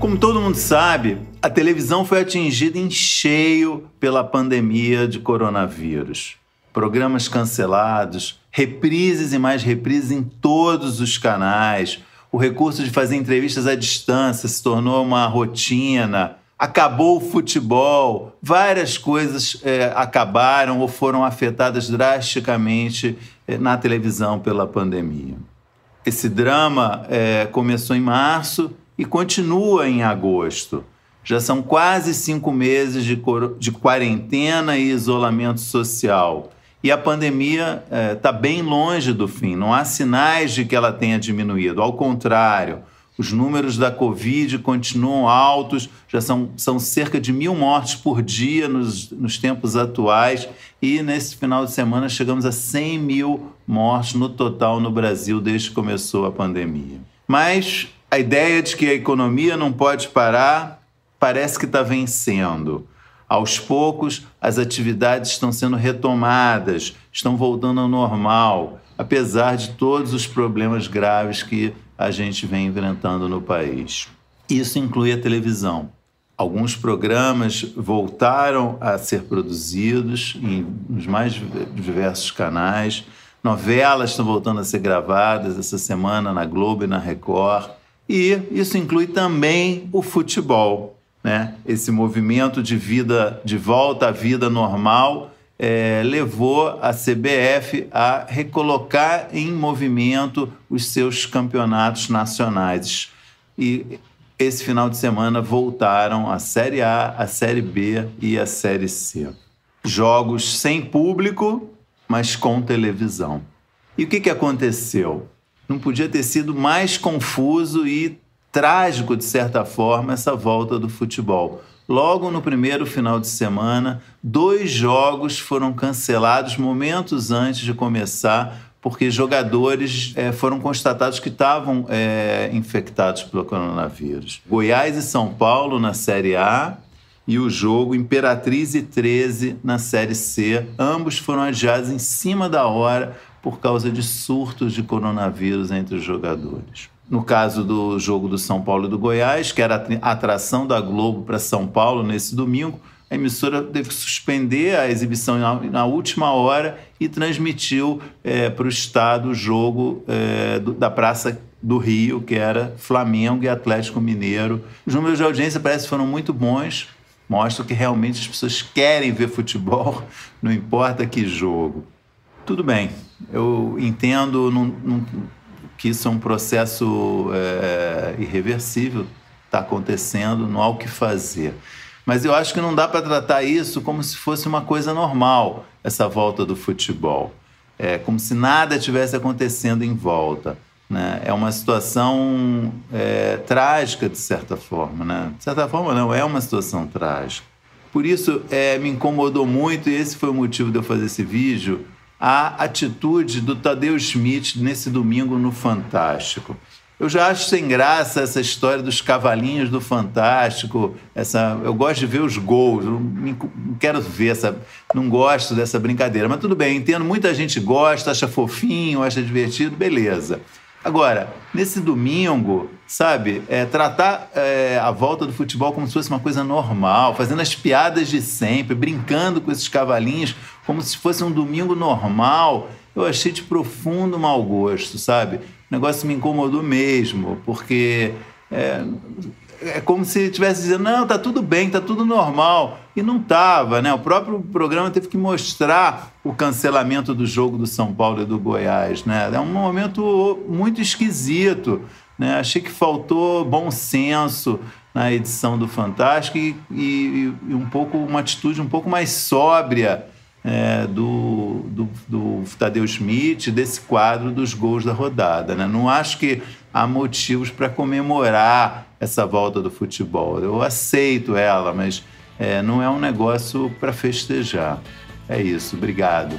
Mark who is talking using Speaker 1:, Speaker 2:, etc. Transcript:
Speaker 1: Como todo mundo sabe, a televisão foi atingida em cheio pela pandemia de coronavírus. Programas cancelados, reprises e mais reprises em todos os canais. O recurso de fazer entrevistas à distância se tornou uma rotina. Acabou o futebol, várias coisas é, acabaram ou foram afetadas drasticamente é, na televisão pela pandemia. Esse drama é, começou em março e continua em agosto. Já são quase cinco meses de, de quarentena e isolamento social. E a pandemia está é, bem longe do fim, não há sinais de que ela tenha diminuído. Ao contrário, os números da Covid continuam altos, já são, são cerca de mil mortes por dia nos, nos tempos atuais, e nesse final de semana chegamos a 100 mil mortes no total no Brasil desde que começou a pandemia. Mas a ideia de que a economia não pode parar parece que está vencendo. Aos poucos, as atividades estão sendo retomadas, estão voltando ao normal, apesar de todos os problemas graves que a gente vem enfrentando no país. Isso inclui a televisão. Alguns programas voltaram a ser produzidos em, nos mais diversos canais. Novelas estão voltando a ser gravadas essa semana na Globo e na Record. E isso inclui também o futebol, né? Esse movimento de vida, de volta à vida normal, é, levou a CBF a recolocar em movimento os seus campeonatos nacionais. E esse final de semana voltaram a Série A, a Série B e a Série C. Jogos sem público, mas com televisão. E o que, que aconteceu? Não podia ter sido mais confuso e trágico, de certa forma, essa volta do futebol. Logo no primeiro final de semana, dois jogos foram cancelados momentos antes de começar, porque jogadores é, foram constatados que estavam é, infectados pelo coronavírus. Goiás e São Paulo na Série A e o jogo Imperatriz e 13 na Série C. Ambos foram adiados em cima da hora por causa de surtos de coronavírus entre os jogadores. No caso do jogo do São Paulo e do Goiás, que era a atração da Globo para São Paulo nesse domingo, a emissora teve que suspender a exibição na, última hora e transmitiu é, para o Estado o jogo é, do, da Praça do Rio, que era Flamengo e Atlético Mineiro. Os números de audiência parece que foram muito bons, mostram que realmente as pessoas querem ver futebol, não importa que jogo. Tudo bem, eu entendo num, num, que isso é um processo é, irreversível, está acontecendo, não há o que fazer. Mas eu acho que não dá para tratar isso como se fosse uma coisa normal, essa volta do futebol. É como se nada tivesse acontecendo em volta. Né? É uma situação é, trágica, de certa forma. Né? De certa forma, não, é uma situação trágica. Por isso, é, me incomodou muito, e esse foi o motivo de eu fazer esse vídeo, a atitude do Tadeu Schmidt nesse domingo no Fantástico. Eu já acho sem graça essa história dos cavalinhos do Fantástico. Essa, eu gosto de ver os gols, não, quero ver essa. Não gosto dessa brincadeira. Mas tudo bem, entendo. Muita gente gosta, acha fofinho, acha divertido, beleza. Agora, nesse domingo, sabe, é, tratar é, a volta do futebol como se fosse uma coisa normal, fazendo as piadas de sempre, brincando com esses cavalinhos como se fosse um domingo normal, eu achei de profundo mau gosto, sabe? O negócio me incomodou mesmo, porque é, é como se estivesse dizendo, não, tá tudo bem, tá tudo normal. E não tava, né? O próprio programa teve que mostrar o cancelamento do jogo do São Paulo e do Goiás, né? É um momento muito esquisito, né? Achei que faltou bom senso na edição do Fantástico e, e, e um pouco uma atitude um pouco mais sóbria é, do, do, do Tadeu Schmidt, desse quadro dos gols da rodada. Né? Não acho que há motivos para comemorar essa volta do futebol. Eu aceito ela, mas é, não é um negócio para festejar. É isso, obrigado.